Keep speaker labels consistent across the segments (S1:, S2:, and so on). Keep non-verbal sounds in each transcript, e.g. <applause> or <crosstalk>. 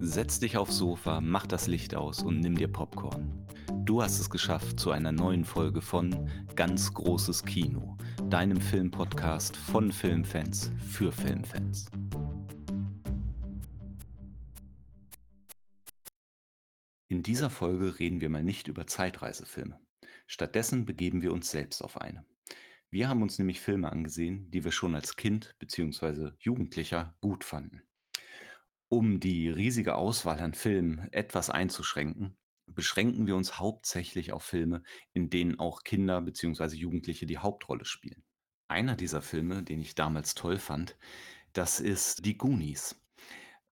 S1: Setz dich aufs Sofa, mach das Licht aus und nimm dir Popcorn. Du hast es geschafft zu einer neuen Folge von Ganz großes Kino, deinem Filmpodcast von Filmfans für Filmfans. In dieser Folge reden wir mal nicht über Zeitreisefilme. Stattdessen begeben wir uns selbst auf eine. Wir haben uns nämlich Filme angesehen, die wir schon als Kind bzw. Jugendlicher gut fanden. Um die riesige Auswahl an Filmen etwas einzuschränken, beschränken wir uns hauptsächlich auf Filme, in denen auch Kinder bzw. Jugendliche die Hauptrolle spielen. Einer dieser Filme, den ich damals toll fand, das ist Die Goonies.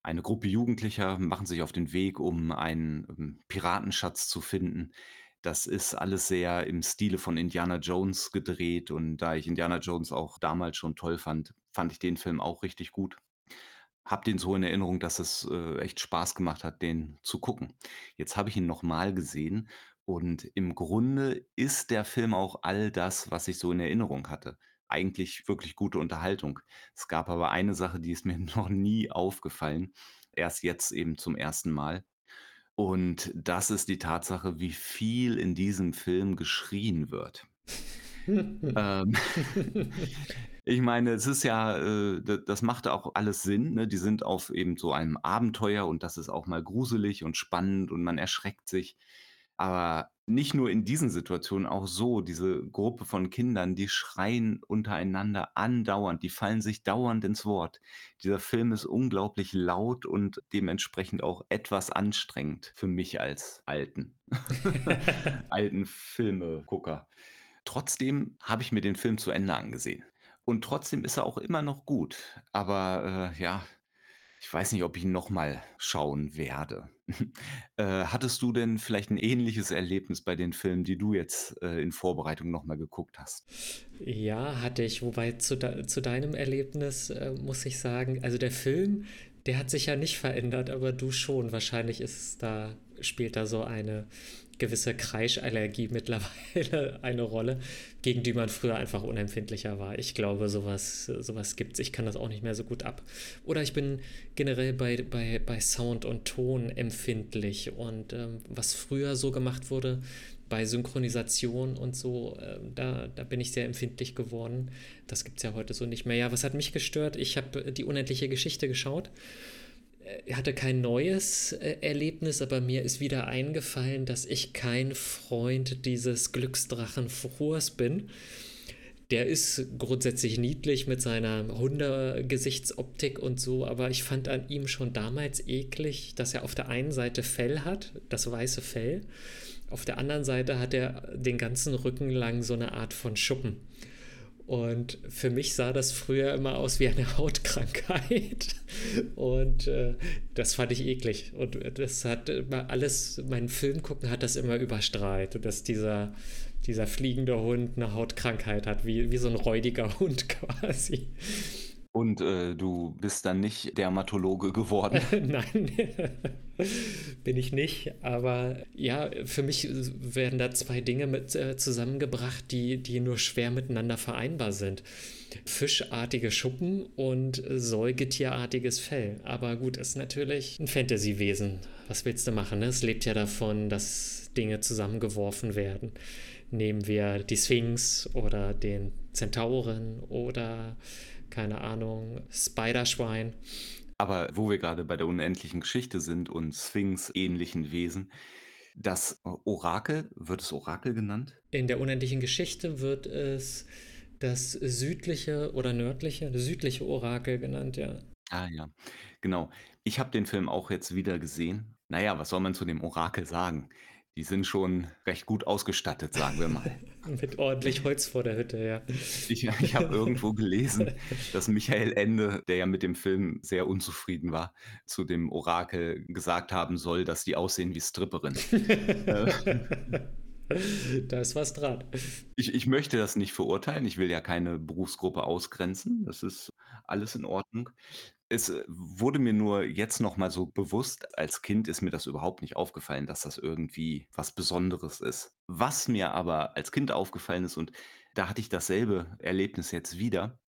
S1: Eine Gruppe Jugendlicher machen sich auf den Weg, um einen ähm, Piratenschatz zu finden. Das ist alles sehr im Stile von Indiana Jones gedreht und da ich Indiana Jones auch damals schon toll fand, fand ich den Film auch richtig gut habe den so in Erinnerung, dass es, äh, echt Spaß gemacht hat, den zu gucken. Jetzt habe ich ihn noch mal gesehen und im Grunde ist der Film auch all das, was ich so in Erinnerung hatte. Eigentlich wirklich gute Unterhaltung. Es gab aber eine Sache, die ist mir <laughs> noch nie aufgefallen, erst jetzt eben zum ersten Mal. Und das ist die Tatsache, wie viel in diesem Film geschrien wird. <laughs> Ähm, <laughs> ich meine, es ist ja, äh, das macht auch alles Sinn, ne? Die sind auf eben so einem Abenteuer und das ist auch mal gruselig und spannend und man erschreckt sich. Aber nicht nur in diesen Situationen, auch so, diese Gruppe von Kindern, die schreien untereinander andauernd, die fallen sich dauernd ins Wort. Dieser Film ist unglaublich laut und dementsprechend auch etwas anstrengend für mich als alten <laughs> <laughs> alten Filmegucker. Trotzdem habe ich mir den Film zu Ende angesehen. Und trotzdem ist er auch immer noch gut. Aber äh, ja, ich weiß nicht, ob ich ihn nochmal schauen werde. <laughs> äh, hattest du denn vielleicht ein ähnliches Erlebnis bei den Filmen, die du jetzt äh, in Vorbereitung nochmal geguckt hast?
S2: Ja, hatte ich. Wobei zu, de zu deinem Erlebnis äh, muss ich sagen, also der Film, der hat sich ja nicht verändert, aber du schon. Wahrscheinlich ist da, spielt da so eine gewisse Kreischallergie <laughs> mittlerweile eine Rolle, gegen die man früher einfach unempfindlicher war. Ich glaube, sowas, sowas gibt es. Ich kann das auch nicht mehr so gut ab. Oder ich bin generell bei, bei, bei Sound und Ton empfindlich. Und ähm, was früher so gemacht wurde, bei Synchronisation und so, äh, da, da bin ich sehr empfindlich geworden. Das gibt es ja heute so nicht mehr. Ja, was hat mich gestört? Ich habe die unendliche Geschichte geschaut hatte kein neues äh, Erlebnis, aber mir ist wieder eingefallen, dass ich kein Freund dieses Glücksdrachen Frohrs bin. Der ist grundsätzlich niedlich mit seiner Hundegesichtsoptik und so, aber ich fand an ihm schon damals eklig, dass er auf der einen Seite Fell hat, das weiße Fell, auf der anderen Seite hat er den ganzen Rücken lang so eine Art von Schuppen. Und für mich sah das früher immer aus wie eine Hautkrankheit. <laughs> Und äh, das fand ich eklig. Und das hat immer alles, mein Film gucken hat das immer überstrahlt. dass dieser, dieser fliegende Hund eine Hautkrankheit hat, wie, wie so ein räudiger Hund <laughs> quasi.
S1: Und äh, du bist dann nicht Dermatologe geworden? <laughs>
S2: Nein, <laughs> bin ich nicht. Aber ja, für mich werden da zwei Dinge mit äh, zusammengebracht, die, die nur schwer miteinander vereinbar sind. Fischartige Schuppen und säugetierartiges Fell. Aber gut, ist natürlich ein Fantasy-Wesen. Was willst du machen? Ne? Es lebt ja davon, dass Dinge zusammengeworfen werden. Nehmen wir die Sphinx oder den Zentauren oder keine Ahnung, Spiderschwein.
S1: Aber wo wir gerade bei der unendlichen Geschichte sind und Sphinx-ähnlichen Wesen, das Orakel, wird es Orakel genannt?
S2: In der unendlichen Geschichte wird es das südliche oder nördliche, das südliche Orakel genannt, ja.
S1: Ah ja, genau. Ich habe den Film auch jetzt wieder gesehen. Naja, was soll man zu dem Orakel sagen? Die sind schon recht gut ausgestattet, sagen wir mal. <laughs>
S2: Mit ordentlich Holz vor der Hütte, ja.
S1: Ich, ich habe irgendwo gelesen, dass Michael Ende, der ja mit dem Film sehr unzufrieden war, zu dem Orakel gesagt haben soll, dass die aussehen wie Stripperinnen. <laughs>
S2: da ist was dran.
S1: Ich, ich möchte das nicht verurteilen. Ich will ja keine Berufsgruppe ausgrenzen. Das ist alles in Ordnung. Es äh, wurde mir nur jetzt noch mal so bewusst, als Kind ist mir das überhaupt nicht aufgefallen, dass das irgendwie was Besonderes ist. Was mir aber als Kind aufgefallen ist und da hatte ich dasselbe Erlebnis jetzt wieder,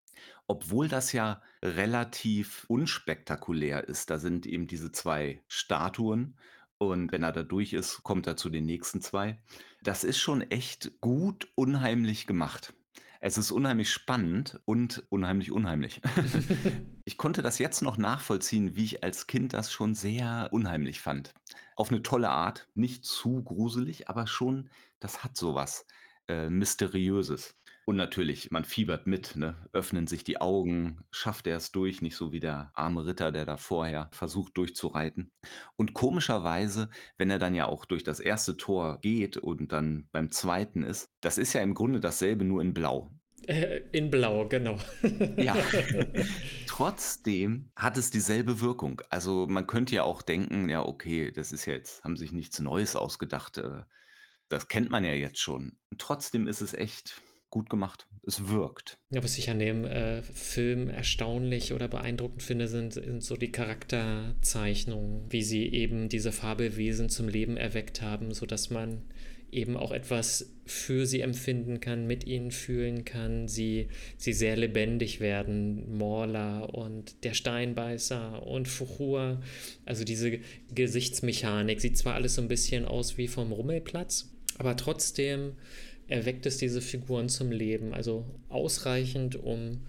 S1: Obwohl das ja relativ unspektakulär ist. Da sind eben diese 2 Statuen und wenn er da durch ist, kommt er zu den nächsten 2. Das ist schon echt gut unheimlich gemacht. Es ist unheimlich spannend und unheimlich unheimlich. <laughs> Ich konnte das jetzt noch nachvollziehen, wie ich als Kind das schon sehr unheimlich fand. Auf 'ne tolle Art, nicht zu gruselig, aber schon das hat so was, äh, Mysteriöses. Und natürlich, man fiebert mit, ne? Öffnen sich die Augen, schafft er es durch, nicht so wie der arme Ritter, der da vorher versucht durchzureiten. Und komischerweise, wenn er dann ja auch durch das erste Tor geht und dann beim zweiten ist, das ist ja im Grunde dasselbe, nur in Blau.
S2: Äh, in Blau, genau. <laughs>
S1: Ja. Trotzdem hat es dieselbe Wirkung. Also, man könnte ja auch denken: „Ja, okay, das ist ja jetzt haben sich nichts Neues ausgedacht, äh, das kennt man ja jetzt schon.“ Und trotzdem ist es echt gut gemacht. Es wirkt.
S2: Ja, was ich an dem, äh, Film erstaunlich oder beeindruckend finde, sind sind so die Charakterzeichnungen, wie sie eben diese Fabelwesen zum Leben erweckt haben, sodass man eben auch etwas für sie empfinden kann, mit ihnen fühlen kann, sie sie sehr lebendig werden. Morla und der Steinbeißer und Fuchur. Also, diese Gesichtsmechanik sieht zwar alles so 'n bisschen aus wie vom Rummelplatz, aber trotzdem erweckt es diese Figuren zum Leben. Also, ausreichend, um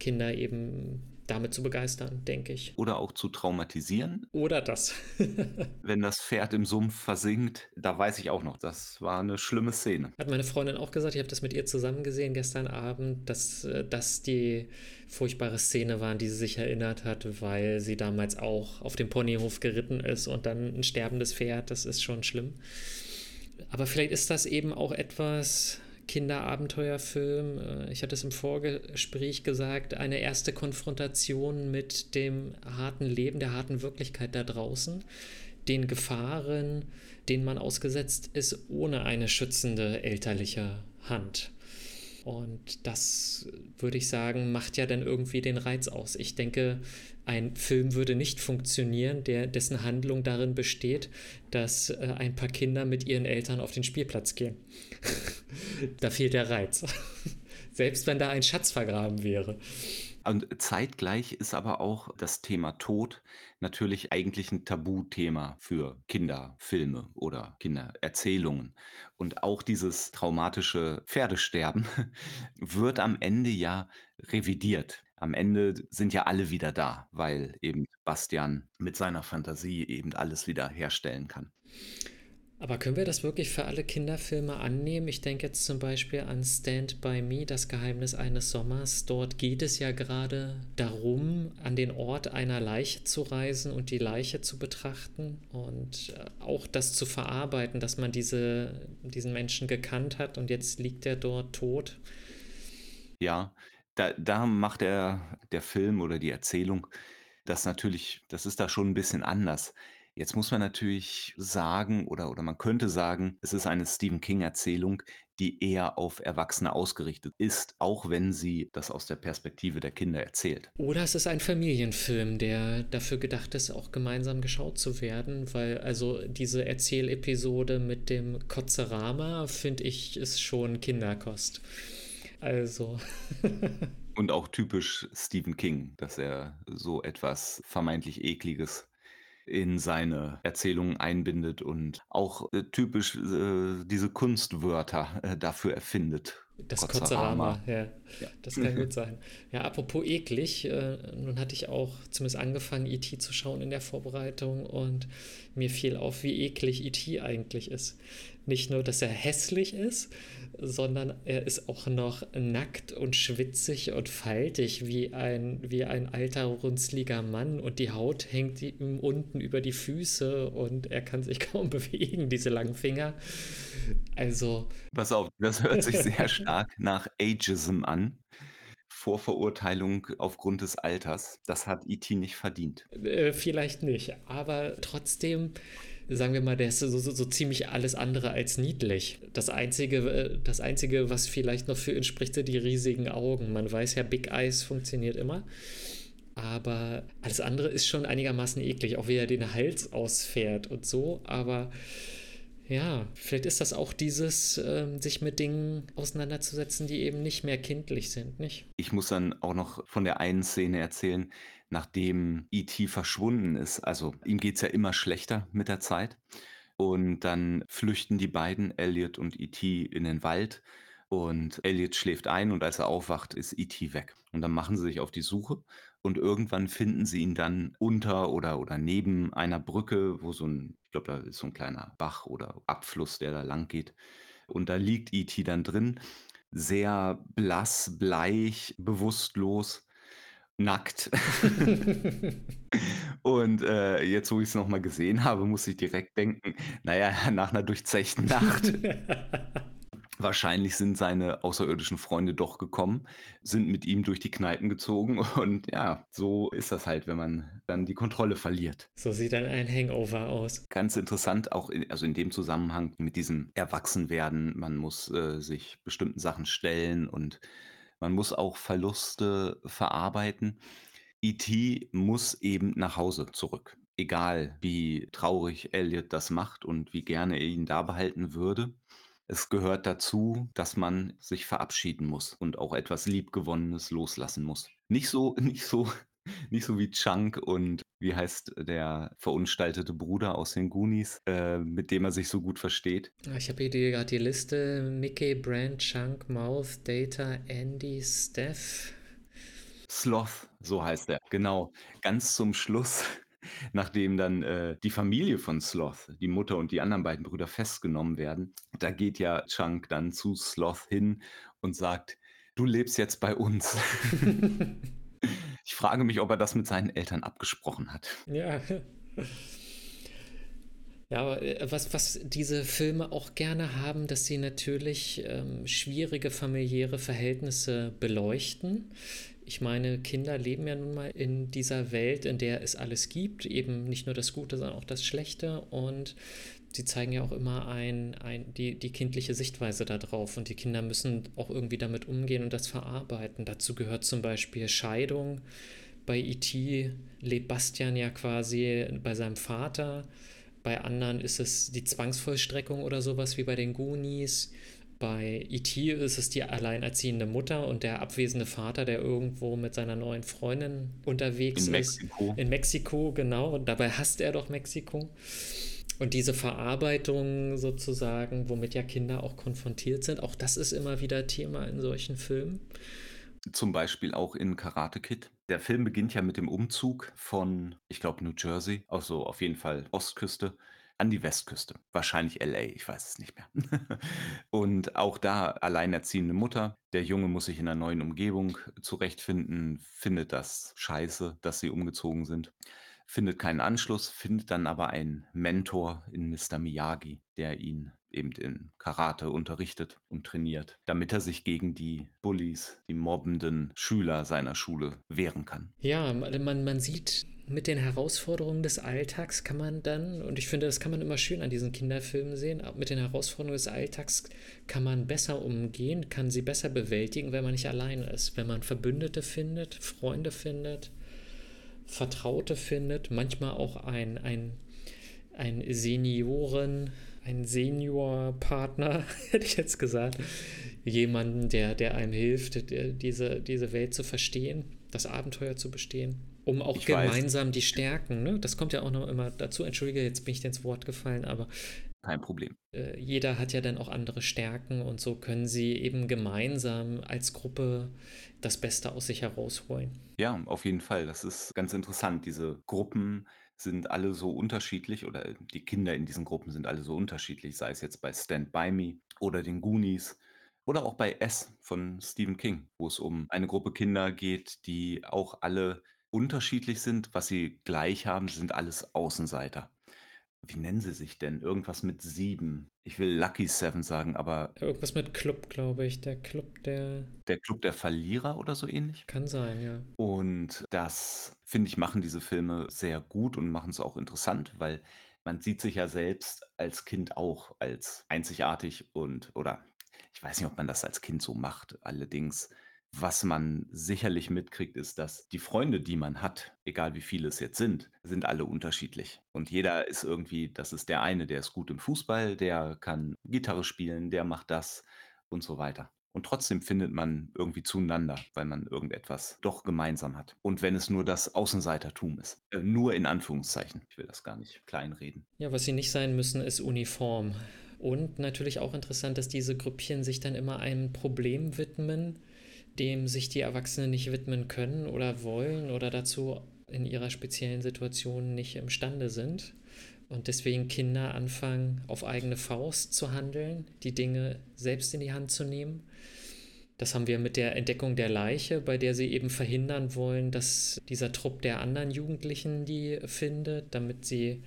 S2: Kinder eben damit zu begeistern, denke ich.
S1: Oder auch zu traumatisieren.
S2: Oder das. <laughs>
S1: Wenn das Pferd im Sumpf versinkt, da weiß ich auch noch, das war 'ne schlimme Szene.
S2: Hat meine Freundin auch gesagt, ich habe das mit ihr zusammen gesehen gestern Abend, dass, äh, das die furchtbare Szene war, an die sie sich erinnert hat, weil sie damals auch auf dem Ponyhof geritten ist und dann 'n sterbendes Pferd, das ist schon schlimm. Aber vielleicht ist das eben auch etwas Kinderabenteuerfilm, äh, ich hatte es im Vorgespräch gesagt, eine erste Konfrontation mit dem harten Leben, der harten Wirklichkeit da draußen, den Gefahren, denen man ausgesetzt ist, ohne eine schützende elterliche Hand. Und das, würde ich sagen, macht ja dann irgendwie den Reiz aus. Ich denke, ein Film würde nicht funktionieren, der dessen Handlung darin besteht, dass, äh, ein paar Kinder mit ihren Eltern auf den Spielplatz gehen. <laughs> Da fehlt der Reiz. <laughs> Selbst wenn da ein Schatz vergraben wäre.
S1: Und zeitgleich ist aber auch das Thema Tod natürlich eigentlich 'n Tabuthema für Kinderfilme oder Kindererzählungen. Und auch dieses traumatische Pferdesterben <laughs> wird am Ende ja revidiert. Am Ende sind ja alle wieder da, weil eben Bastian mit seiner Fantasie eben alles wieder herstellen kann.
S2: Aber können wir das wirklich für alle Kinderfilme annehmen? Ich denke jetzt zum Beispiel an Stand by Me, das Geheimnis eines Sommers. Dort geht es ja gerade darum, an den Ort einer Leiche zu reisen und die Leiche zu betrachten und äh, auch das zu verarbeiten, dass man diese diesen Menschen gekannt hat und jetzt liegt er dort tot.
S1: Ja, da da macht der der Film oder die Erzählung das natürlich das ist da schon 'n bisschen anders. Jetzt muss man natürlich sagen oder oder man könnte sagen, es ist eine Stephen-King-Erzählung, die eher auf Erwachsene ausgerichtet ist, auch wenn sie das aus der Perspektive der Kinder erzählt.
S2: Oder es ist ein Familienfilm, der dafür gedacht ist, auch gemeinsam geschaut zu werden, weil also diese Erzählepisode mit dem Kotzerama, finde ich, ist schon Kinderkost. Also <laughs>
S1: Und auch typisch Stephen King, dass er so etwas vermeintlich Ekliges in seine Erzählungen einbindet und auch, äh, typisch, äh, diese Kunstwörter, äh, dafür erfindet.
S2: Das
S1: Kotzerama.
S2: Ja.
S1: Ja.
S2: Das kann gut <laughs> sein. Ja, apropos eklig, äh, nun hatte ich auch zumindest angefangen, E.T. zu schauen in der Vorbereitung und mir fiel auf, wie eklig E.T. eigentlich ist. Nicht nur, dass er hässlich ist, sondern er ist auch noch nackt und schwitzig und faltig wie ein wie ein alter, runzliger Mann und die Haut hängt ihm unten über die Füße und er kann sich <laughs> kaum bewegen, diese langen Finger. Also
S1: Pass auf, das hört sich sehr <laughs> stark nach Ageism an. Vorverurteilung aufgrund des Alters. Das hat E.T. nicht verdient.
S2: Äh, vielleicht nicht, aber trotzdem, sagen wir mal, der ist so so so ziemlich alles andere als niedlich. Das Einzige äh, das Einzige, was vielleicht noch für ihn spricht, sind die riesigen Augen. Man weiß ja, Big Eyes funktioniert immer, aber alles andere ist schon einigermaßen eklig, auch wie er den Hals ausfährt und so, aber Ja, vielleicht ist das auch dieses, ähm, sich mit Dingen auseinanderzusetzen, die eben nicht mehr kindlich sind, nicht?
S1: Ich muss dann auch noch von der einen Szene erzählen, nachdem E.T. verschwunden ist. Also ihm geht's ja immer schlechter mit der Zeit. Und dann flüchten die beiden, Elliot und E.T., in den Wald. Und Elliot schläft ein und als er aufwacht, ist E.T. weg. Und dann machen sie sich auf die Suche und irgendwann finden sie ihn dann unter oder, oder neben einer Brücke, wo so ein, ich glaube, da ist so ein kleiner Bach oder Abfluss, der da lang geht. Und da liegt E.T. dann drin, sehr blass, bleich, bewusstlos, nackt. <laughs> Und äh, jetzt, wo ich es nochmal gesehen habe, muss ich direkt denken, naja, <laughs> nach einer durchzechten Nacht. <laughs> Wahrscheinlich sind seine außerirdischen Freunde doch gekommen, sind mit ihm durch die Kneipen gezogen und ja, so ist das halt, wenn man dann die Kontrolle verliert.
S2: So sieht dann ein Hangover aus.
S1: Ganz interessant, auch in, also in dem Zusammenhang mit diesem Erwachsenwerden. Man muss äh, sich bestimmten Sachen stellen und man muss auch Verluste verarbeiten. E.T. muss eben nach Hause zurück. Egal wie traurig Elliot das macht und wie gerne er ihn da behalten würde. Es gehört dazu, dass man sich verabschieden muss und auch etwas Liebgewonnenes loslassen muss. Nicht so, <laughs> nicht so, nicht so wie Chunk und wie heißt der verunstaltete Bruder aus den Goonies, äh, mit dem er sich so gut versteht.
S2: Ich habe hier gerade die Liste: Mickey, Brand, Chunk, Mouth, Data, Andy, Steph.
S1: Sloth, so heißt er. Genau. Ganz zum Schluss, <laughs> nachdem dann äh, die Familie von Sloth, die Mutter und die anderen beiden Brüder festgenommen werden, da geht ja Chunk dann zu Sloth hin und sagt, du lebst jetzt bei uns. <laughs> <laughs> ich frage mich, ob er das mit seinen Eltern abgesprochen hat.
S2: Ja. Ja, äh, was, was diese Filme auch gerne haben, dass sie natürlich ähm, schwierige familiäre Verhältnisse beleuchten. Ich meine, Kinder leben ja nun mal in dieser Welt, in der es alles gibt, eben nicht nur das Gute, sondern auch das Schlechte. Und sie zeigen ja auch immer ein, ein, die, die kindliche Sichtweise darauf. Und die Kinder müssen auch irgendwie damit umgehen und das verarbeiten. Dazu gehört zum Beispiel Scheidung. Bei E.T. lebt Bastian ja quasi bei seinem Vater. Bei anderen ist es die Zwangsvollstreckung oder sowas wie bei den Goonies. Bei E.T. ist es die alleinerziehende Mutter und der abwesende Vater, der irgendwo mit seiner neuen Freundin unterwegs
S1: In
S2: ist.
S1: Mexiko.
S2: In Mexiko, genau. Und dabei hasst er doch Mexiko. Und diese Verarbeitung sozusagen, womit ja Kinder auch konfrontiert sind, auch das ist immer wieder Thema in solchen Filmen.
S1: Zum Beispiel auch in Karate Kid. Der Film beginnt ja mit dem Umzug von, ich glaube, New Jersey, also auf jeden Fall Ostküste, an die Westküste. Wahrscheinlich LA, ich weiß es nicht mehr. <laughs> Und auch da alleinerziehende Mutter. Der Junge muss sich in einer neuen Umgebung zurechtfinden, findet das scheiße, dass sie umgezogen sind, findet keinen Anschluss, findet dann aber einen Mentor in Mr. Miyagi, der ihn eben in Karate unterrichtet und trainiert, damit er sich gegen die Bullies, die mobbenden Schüler seiner Schule wehren kann.
S2: Ja, man, man sieht mit den Herausforderungen des Alltags kann man dann, und ich finde, das kann man immer schön an diesen Kinderfilmen sehen, mit den Herausforderungen des Alltags kann man besser umgehen, kann sie besser bewältigen, wenn man nicht allein ist, wenn man Verbündete findet, Freunde findet, Vertraute findet, manchmal auch ein, ein, ein Senioren, ein Seniorpartner, <laughs> hätte ich jetzt gesagt, jemanden, der, der einem hilft, der, diese, diese Welt zu verstehen, das Abenteuer zu bestehen um auch ich gemeinsam weiß. die Stärken, ne? das kommt ja auch noch immer dazu. Entschuldige, jetzt bin ich dir ins Wort gefallen, aber
S1: kein Problem.
S2: Äh, jeder hat ja dann auch andere Stärken und so können sie eben gemeinsam als Gruppe das Beste aus sich herausholen.
S1: Ja, auf jeden Fall. Das ist ganz interessant. Diese Gruppen sind alle so unterschiedlich oder die Kinder in diesen Gruppen sind alle so unterschiedlich, sei es jetzt bei Stand By Me oder den Goonies oder auch bei S von Stephen King, wo es um eine Gruppe Kinder geht, die auch alle unterschiedlich sind. Was sie gleich haben, sind alles Außenseiter. Wie nennen sie sich denn? Irgendwas mit sieben. Ich will Lucky Seven sagen, aber.
S2: Irgendwas mit Club, glaube ich. Der Club der.
S1: Der Club der Verlierer oder so ähnlich?
S2: Kann sein, ja.
S1: Und das, finde ich, machen diese Filme sehr gut und machen es auch interessant, weil man sieht sich ja selbst als Kind auch als einzigartig und, oder ich weiß nicht, ob man das als Kind so macht. Allerdings Was man sicherlich mitkriegt, ist, dass die Freunde, die man hat, egal wie viele es jetzt sind, sind alle unterschiedlich. Und jeder ist irgendwie das ist der eine, der ist gut im Fußball, der kann Gitarre spielen, der macht das und so weiter. Und trotzdem findet man irgendwie zueinander, weil man irgendetwas doch gemeinsam hat. Und wenn es nur das Außenseitertum ist. Äh, nur in Anführungszeichen. Ich will das gar nicht kleinreden.
S2: Ja, was sie nicht sein müssen, ist Uniform. Und natürlich auch interessant, dass diese Gruppchen sich dann immer einem Problem widmen, dem sich die Erwachsenen nicht widmen können oder wollen oder dazu in ihrer speziellen Situation nicht imstande sind. Und deswegen Kinder anfangen, auf eigene Faust zu handeln, die Dinge selbst in die Hand zu nehmen. Das haben wir mit der Entdeckung der Leiche, bei der sie eben verhindern wollen, dass dieser Trupp der anderen Jugendlichen die findet, damit sie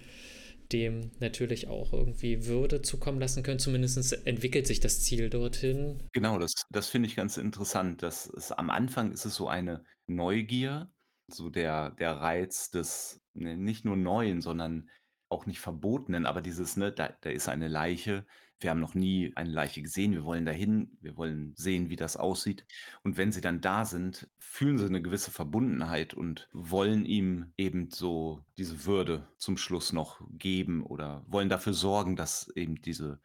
S2: dem natürlich auch irgendwie Würde zukommen lassen können. Zumindest entwickelt sich das Ziel dorthin.
S1: Genau, das, das finde ich ganz interessant. Dass es, am Anfang ist es so eine Neugier, so der, der Reiz des ne, nicht nur Neuen, sondern auch nicht Verbotenen, aber dieses, ne, da, da ist eine Leiche, wir haben noch nie eine Leiche gesehen, wir wollen dahin, wir wollen sehen, wie das aussieht. Und wenn sie dann da sind, fühlen sie eine gewisse Verbundenheit und wollen ihm eben so diese Würde zum Schluss noch geben oder wollen dafür sorgen, dass eben diese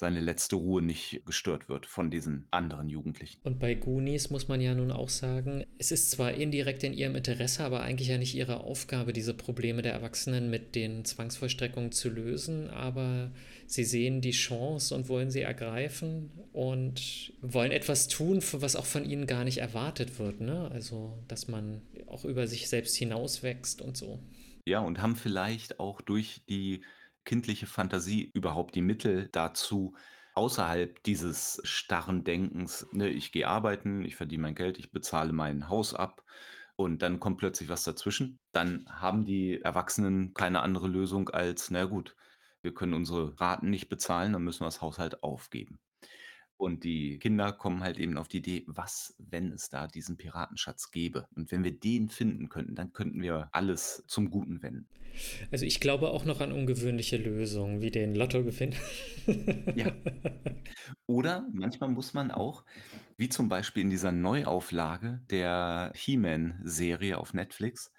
S1: seine letzte Ruhe nicht gestört wird von diesen anderen Jugendlichen.
S2: Und bei Goonies muss man ja nun auch sagen, es ist zwar indirekt in ihrem Interesse, aber eigentlich ja nicht ihre Aufgabe, diese Probleme der Erwachsenen mit den Zwangsvollstreckungen zu lösen, aber sie sehen die Chance und wollen sie ergreifen und wollen etwas tun, was auch von ihnen gar nicht erwartet wird. Ne? Also, dass man auch über sich selbst hinauswächst und so.
S1: Ja, und haben vielleicht auch durch die kindliche Fantasie überhaupt die Mittel dazu, außerhalb dieses starren Denkens, ne, ich gehe arbeiten, ich verdiene mein Geld, ich bezahle mein Haus ab und dann kommt plötzlich was dazwischen. Dann haben die Erwachsenen keine andere Lösung als, na gut, wir können unsere Raten nicht bezahlen, dann müssen wir das Haushalt aufgeben. Und die Kinder kommen halt eben auf die Idee, was, wenn es da diesen Piratenschatz gäbe? Und wenn wir den finden könnten, dann könnten wir alles zum Guten wenden.
S2: Also ich glaube auch noch an ungewöhnliche Lösungen, wie den Lottogewinn.
S1: Ja. Oder manchmal muss man auch, wie zum Beispiel in dieser Neuauflage der He-Man-Serie auf Netflix,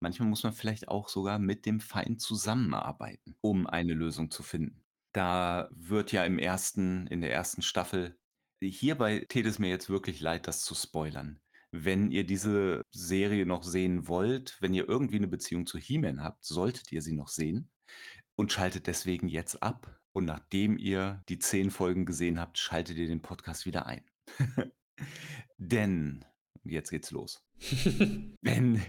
S1: manchmal muss man vielleicht auch sogar mit dem Feind zusammenarbeiten, um eine Lösung zu finden. Da wird ja im ersten in der ersten Staffel hierbei täte es mir jetzt wirklich leid, das zu spoilern. Wenn ihr diese Serie noch sehen wollt, wenn ihr irgendwie eine Beziehung zu He-Man habt, solltet ihr sie noch sehen und schaltet deswegen jetzt ab. Und nachdem ihr die zehn Folgen gesehen habt, schaltet ihr den Podcast wieder ein. <laughs> Denn, jetzt geht's los. <laughs> Wenn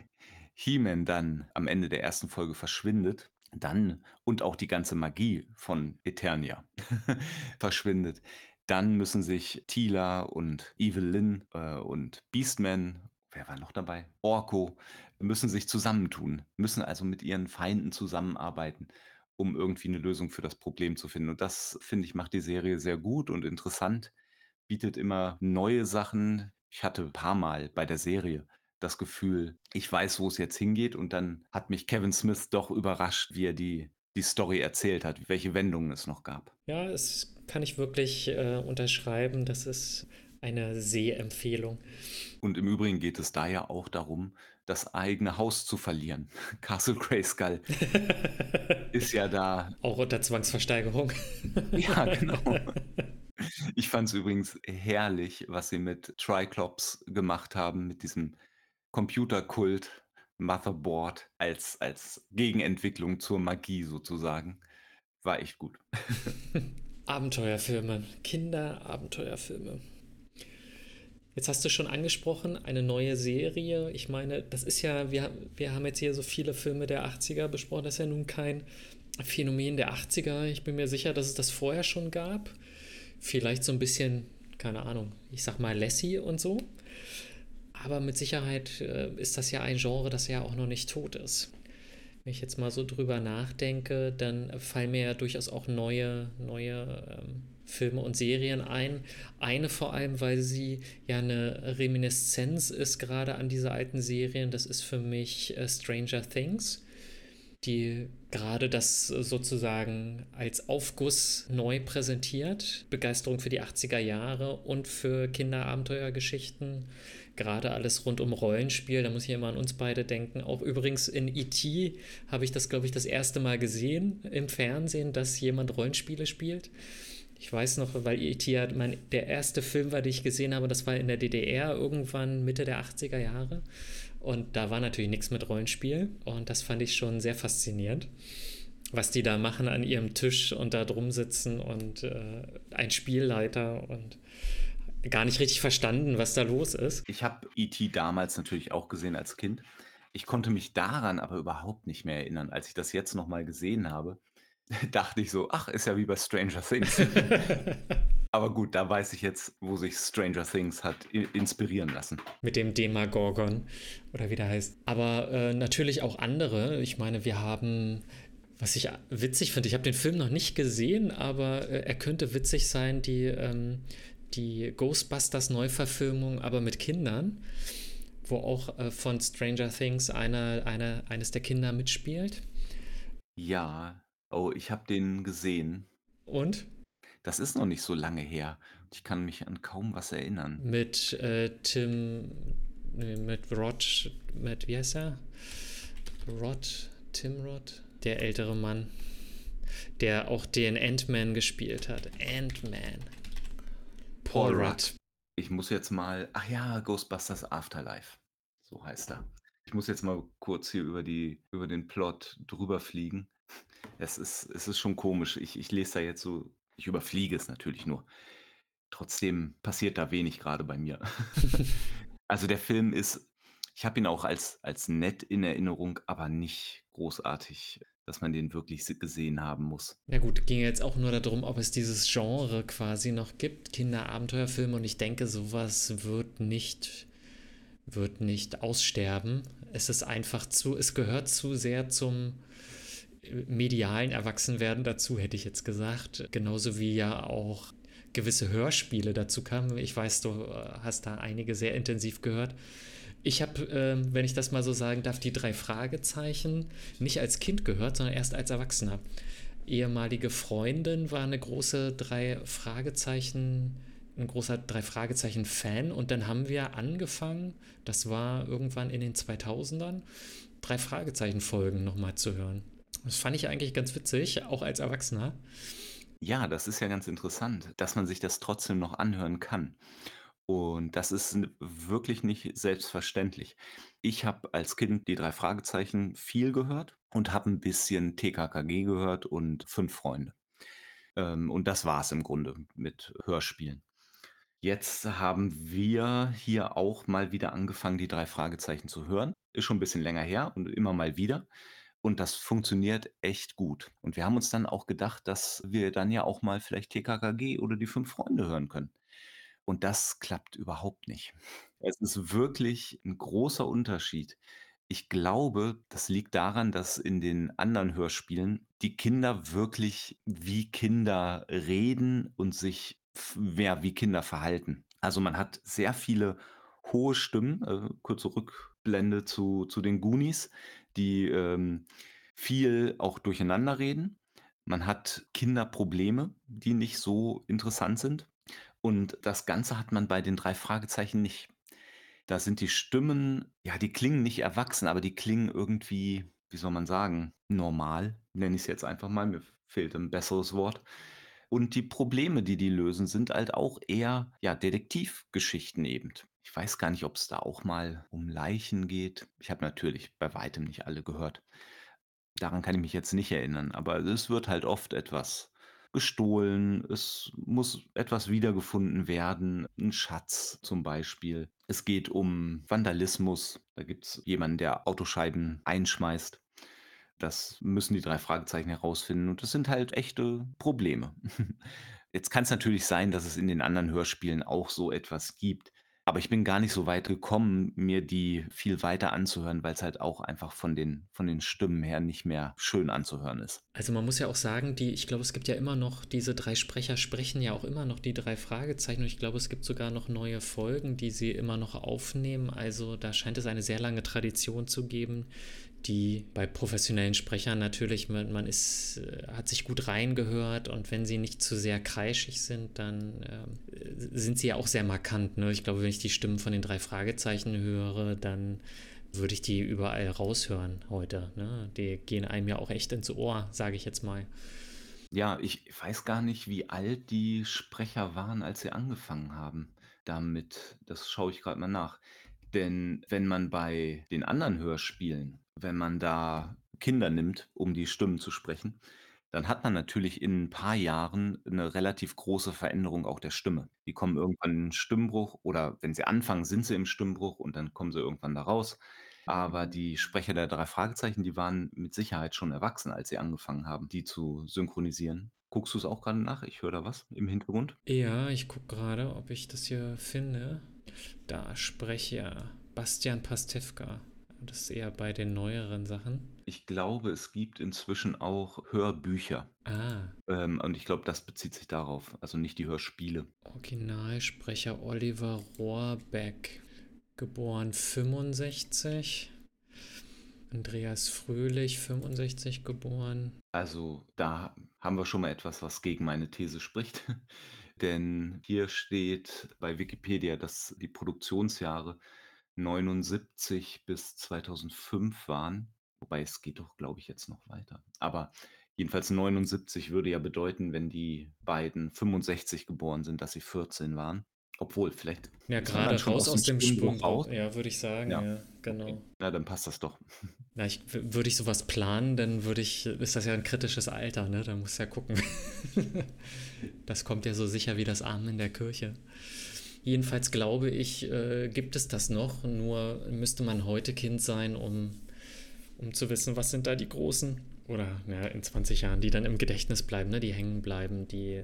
S1: He-Man dann am Ende der ersten Folge verschwindet, dann und auch die ganze Magie von Eternia <laughs> verschwindet, dann müssen sich Tila und Evelyn äh, und Beastman, wer war noch dabei? Orko, müssen sich zusammentun, müssen also mit ihren Feinden zusammenarbeiten, um irgendwie eine Lösung für das Problem zu finden. Und das, finde ich, macht die Serie sehr gut und interessant, bietet immer neue Sachen. Ich hatte ein paar Mal bei der Serie das Gefühl, ich weiß, wo es jetzt hingeht. Und dann hat mich Kevin Smith doch überrascht, wie er die, die Story erzählt hat, welche Wendungen es noch gab.
S2: Ja, das kann ich wirklich äh, unterschreiben. Das ist eine Sehempfehlung.
S1: Und im Übrigen geht es da ja auch darum, das eigene Haus zu verlieren. <laughs> Castle Grayskull <laughs> ist ja da.
S2: Auch unter Zwangsversteigerung. <laughs>
S1: ja, genau. Ich fand es übrigens herrlich, was sie mit Triclops gemacht haben, mit diesem Computerkult, Motherboard als als Gegenentwicklung zur Magie sozusagen. War echt gut. <laughs>
S2: Abenteuerfilme, Kinderabenteuerfilme. Jetzt hast du schon angesprochen, eine neue Serie. Ich meine, das ist ja, wir, wir haben jetzt hier so viele Filme der 80er besprochen. Das ist ja nun kein Phänomen der 80er. Ich bin mir sicher, dass es das vorher schon gab. Vielleicht so ein bisschen, keine Ahnung, ich sag mal Lassie und so. Aber mit Sicherheit äh, ist das ja ein Genre, das ja auch noch nicht tot ist. Wenn ich jetzt mal so drüber nachdenke, dann fallen mir ja durchaus auch neue, neue ähm, Filme und Serien ein. Eine vor allem, weil sie ja eine Reminiszenz ist gerade an diese alten Serien. Das ist für mich äh, Stranger Things. die gerade das sozusagen als Aufguss neu präsentiert. Begeisterung für die 80er Jahre und für Kinderabenteuergeschichten. Gerade alles rund um Rollenspiel, da muss ich immer an uns beide denken. Auch übrigens in E.T. habe ich das, glaube ich, das erste Mal gesehen im Fernsehen, dass jemand Rollenspiele spielt. Ich weiß noch, weil E.T. Ja mein, der erste Film war, den ich gesehen habe, das war in der DDR irgendwann Mitte der 80er Jahre. Und da war natürlich nichts mit Rollenspiel. Und das fand ich schon sehr faszinierend, was die da machen an ihrem Tisch und da drum sitzen und äh, ein Spielleiter und gar nicht richtig verstanden, was da los ist.
S1: Ich habe E.T. damals natürlich auch gesehen als Kind. Ich konnte mich daran aber überhaupt nicht mehr erinnern. Als ich das jetzt nochmal gesehen habe, <laughs> dachte ich so, ach, ist ja wie bei Stranger Things. <laughs> Aber gut, da weiß ich jetzt, wo sich Stranger Things hat inspirieren lassen.
S2: Mit dem Demagorgon oder wie der heißt. Aber äh, natürlich auch andere. Ich meine, wir haben, was ich witzig finde, ich habe den Film noch nicht gesehen, aber äh, er könnte witzig sein, die, ähm, die Ghostbusters Neuverfilmung, aber mit Kindern, wo auch äh, von Stranger Things einer, einer, eines der Kinder mitspielt.
S1: Ja, oh, ich habe den gesehen.
S2: Und?
S1: Das ist noch nicht so lange her. Ich kann mich an kaum was erinnern.
S2: Mit äh, Tim, mit Rod, mit, wie heißt er? Rod, Tim Rod, der ältere Mann, der auch den Ant-Man gespielt hat. Ant-Man.
S1: Paul Rudd. Ich muss jetzt mal, ach ja, Ghostbusters Afterlife. So heißt er. Ich muss jetzt mal kurz hier über, die, über den Plot drüber fliegen. Es ist, es ist schon komisch. Ich, ich lese da jetzt so ich überfliege es natürlich nur. Trotzdem passiert da wenig gerade bei mir. <laughs> also der Film ist, ich habe ihn auch als, als nett in Erinnerung, aber nicht großartig, dass man den wirklich gesehen haben muss.
S2: Na gut, ging jetzt auch nur darum, ob es dieses Genre quasi noch gibt, Kinderabenteuerfilme. Und ich denke, sowas wird nicht, wird nicht aussterben. Es ist einfach zu, es gehört zu sehr zum medialen Erwachsenwerden dazu, hätte ich jetzt gesagt. Genauso wie ja auch gewisse Hörspiele dazu kamen. Ich weiß, du äh, hast da einige sehr intensiv gehört. Ich habe, äh, wenn ich das mal so sagen darf, die drei Fragezeichen nicht als Kind gehört, sondern erst als Erwachsener. Ehemalige Freundin war eine große drei Fragezeichen, ein großer drei Fragezeichen Fan und dann haben wir angefangen, das war irgendwann in den 2000ern, drei Fragezeichen Folgen nochmal zu hören. Das fand ich eigentlich ganz witzig, auch als Erwachsener.
S1: Ja, das ist ja ganz interessant, dass man sich das trotzdem noch anhören kann. Und das ist wirklich nicht selbstverständlich. Ich habe als Kind die drei Fragezeichen viel gehört und habe ein bisschen TKKG gehört und fünf Freunde. Ähm, und das war es im Grunde mit Hörspielen. Jetzt haben wir hier auch mal wieder angefangen, die drei Fragezeichen zu hören. Ist schon ein bisschen länger her und immer mal wieder. Und das funktioniert echt gut. Und wir haben uns dann auch gedacht, dass wir dann ja auch mal vielleicht TKKG oder die fünf Freunde hören können. Und das klappt überhaupt nicht. Es ist wirklich ein großer Unterschied. Ich glaube, das liegt daran, dass in den anderen Hörspielen die Kinder wirklich wie Kinder reden und sich mehr wie Kinder verhalten. Also man hat sehr viele hohe Stimmen, äh, kurze Rückblende zu, zu den Goonies, die ähm, viel auch durcheinander reden. Man hat Kinderprobleme, die nicht so interessant sind. Und das Ganze hat man bei den drei Fragezeichen nicht. Da sind die Stimmen, ja, die klingen nicht erwachsen, aber die klingen irgendwie, wie soll man sagen, normal, nenne ich es jetzt einfach mal, mir fehlt ein besseres Wort. Und die Probleme, die die lösen, sind halt auch eher, ja, Detektivgeschichten eben. Ich weiß gar nicht, ob es da auch mal um Leichen geht. Ich habe natürlich bei weitem nicht alle gehört. Daran kann ich mich jetzt nicht erinnern, aber es wird halt oft etwas gestohlen, es muss etwas wiedergefunden werden, ein Schatz zum Beispiel. Es geht um Vandalismus, da gibt es jemanden, der Autoscheiben einschmeißt. Das müssen die drei Fragezeichen herausfinden und das sind halt echte Probleme. <laughs> Jetzt kann es natürlich sein, dass es in den anderen Hörspielen auch so etwas gibt, Aber ich bin gar nicht so weit gekommen, mir die viel weiter anzuhören, weil's halt auch einfach von den von den Stimmen her nicht mehr schön anzuhören ist.
S2: Also, man muss ja auch sagen, die ich glaube, es gibt ja immer noch diese 3 Sprecher sprechen ja auch immer noch die 3 Fragezeichen und ich glaube, es gibt sogar noch neue Folgen, die sie immer noch aufnehmen. Also, da scheint es eine sehr lange Tradition zu geben, die bei professionellen Sprechern natürlich man ist äh, hat sich gut reingehört und wenn sie nicht zu sehr kreischig sind, dann, ähm, sind sie ja auch sehr markant, ne? Ich glaube, wenn ich die Stimmen von den 3 Fragezeichen höre, dann würde ich die überall raushören heute, ne? Die gehen einem ja auch echt ins Ohr, sage ich jetzt mal.
S1: Ja, ich weiß gar nicht, wie alt die Sprecher waren, als sie angefangen haben damit. Das schaue ich grad mal nach. Denn wenn man bei den anderen Hörspielen wenn man da Kinder nimmt, um die Stimmen zu sprechen, dann hat man natürlich in 'n paar Jahren 'ne relativ große Veränderung auch der Stimme. Die kommen irgendwann in 'n Stimmbruch oder wenn sie anfangen, sind sie im Stimmbruch und dann kommen sie irgendwann da raus. Aber die Sprecher der 3 Fragezeichen, die waren mit Sicherheit schon erwachsen, als sie angefangen haben, die zu synchronisieren. Guckst du's auch grade nach? Ich höre da was im Hintergrund.
S2: Ja, ich gucke grade, ob ich das hier finde. Da Sprecher Bastian Pastewka. Das ist eher bei den neueren Sachen.
S1: Ich glaube, es gibt inzwischen auch Hörbücher.
S2: Ah.
S1: Ähm, und ich glaube, das bezieht sich darauf, also nicht die Hörspiele.
S2: Originalsprecher Oliver Rohrbeck, geboren 65. Andreas Fröhlich, 65 geboren.
S1: Also, da haben wir schon mal etwas, was gegen meine These spricht. <laughs> Denn hier steht bei Wikipedia, dass die Produktionsjahre 79 bis 2005 waren. Wobei es geht doch, glaube ich, jetzt noch weiter. Aber jedenfalls 79 würde ja bedeuten, wenn die beiden 65 geboren sind, dass sie 14 waren. Obwohl, vielleicht
S2: Ja,
S1: schon
S2: raus aus
S1: aus'm
S2: dem
S1: Stimmbruch. raus.
S2: Ja, würde ich sagen,
S1: Ja,
S2: ja,
S1: okay.
S2: genau.
S1: Na, dann passt das doch. <laughs>
S2: Na, ich würde ich so was planen, dann würde ich ist das ja 'n kritisches Alter, ne? Da musst du ja gucken. <laughs> Das kommt ja so sicher wie das Amen in der Kirche. Jedenfalls glaube ich, äh, gibt es das noch, nur müsste man heute Kind sein, um um zu wissen, was sind da die großen. Oder, ja, in 20 Jahren, die dann im Gedächtnis bleiben, ne, die hängen bleiben, die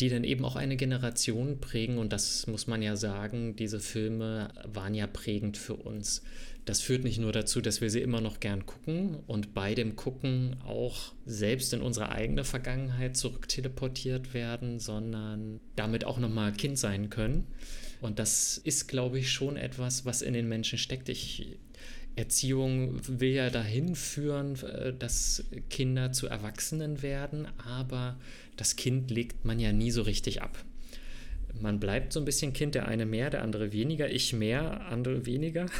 S2: die dann eben auch eine Generation prägen und das muss man ja sagen, diese Filme waren ja prägend für uns. Das führt nicht nur dazu, dass wir sie immer noch gern gucken und bei dem Gucken auch selbst in unsere eigene Vergangenheit zurückteleportiert werden, sondern damit auch noch mal Kind sein können. Und das ist, glaube ich, schon etwas, was in den Menschen steckt. Ich Erziehung will ja dahin führen, äh, dass Kinder zu Erwachsenen werden, aber das Kind legt man ja nie so richtig ab. Man bleibt so 'n bisschen Kind, der eine mehr, der andere weniger. Ich mehr, andere weniger. <laughs>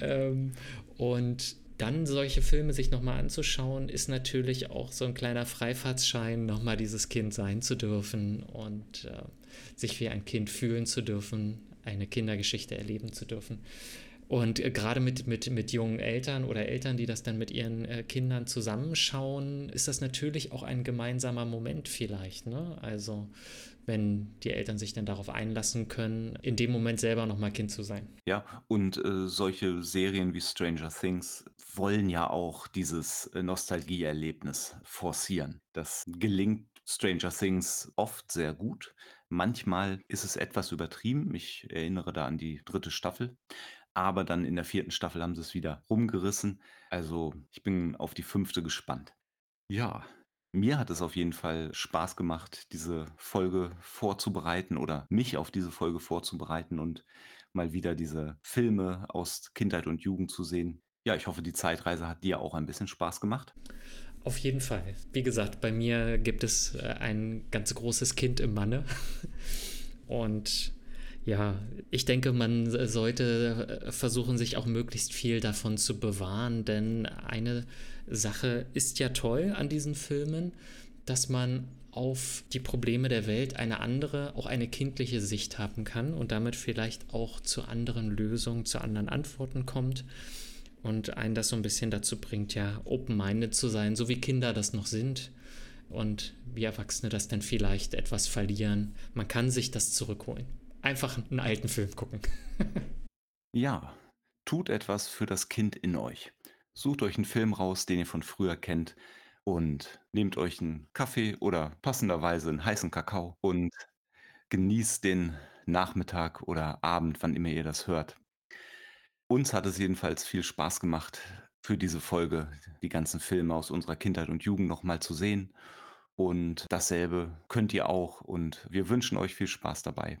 S2: Ähm, und dann solche Filme sich noch mal anzuschauen, ist natürlich auch so 'n kleiner Freifahrtsschein, noch mal dieses Kind sein zu dürfen und, äh, sich wie ein Kind fühlen zu dürfen, eine Kindergeschichte erleben zu dürfen. Und, äh, grade mit mit mit jungen Eltern oder Eltern, die das dann mit ihren, äh, Kindern zusammenschauen, ist das natürlich auch ein gemeinsamer Moment vielleicht, ne? Also, wenn die Eltern sich dann darauf einlassen können, in dem Moment selber noch mal Kind zu sein.
S1: Ja, und, äh, solche Serien wie Stranger Things wollen ja auch dieses, äh, Nostalgieerlebnis forcieren. Das gelingt Stranger Things oft sehr gut. Manchmal ist es etwas übertrieben. Ich erinnere da an die 3. Staffel. Aber dann in der 4. Staffel haben sie's wieder rumgerissen. Also, ich bin auf die 5. gespannt. Ja, mir hat es auf jeden Fall Spaß gemacht, diese Folge vorzubereiten oder mich auf diese Folge vorzubereiten und mal wieder diese Filme aus Kindheit und Jugend zu sehen. Ja, ich hoffe, die Zeitreise hat dir auch ein bisschen Spaß gemacht.
S2: Auf jeden Fall. Wie gesagt, bei mir gibt es, äh, ein ganz großes Kind im Manne. <laughs> Und ja, ich denke, man sollte, äh, versuchen, sich auch möglichst viel davon zu bewahren, denn eine Sache ist ja toll an diesen Filmen, dass man auf die Probleme der Welt eine andere, auch eine kindliche Sicht haben kann und damit vielleicht auch zu anderen Lösungen, zu anderen Antworten kommt und einen das so 'n bisschen dazu bringt, ja, open-minded zu sein, so wie Kinder das noch sind und wie Erwachsene das dann vielleicht etwas verlieren. Man kann sich das zurückholen. Einfach 'n alten Film gucken. <laughs>
S1: Ja, tut etwas für das Kind in euch. Sucht euch 'n Film raus, den ihr von früher kennt und nehmt euch 'n Kaffee oder passenderweise 'n heißen Kakao und genießt den Nachmittag oder Abend, wann immer ihr das hört. Uns hat es jedenfalls viel Spaß gemacht, für diese Folge die ganzen Filme aus unserer Kindheit und Jugend noch mal zu sehen und dasselbe könnt ihr auch und wir wünschen euch viel Spaß dabei.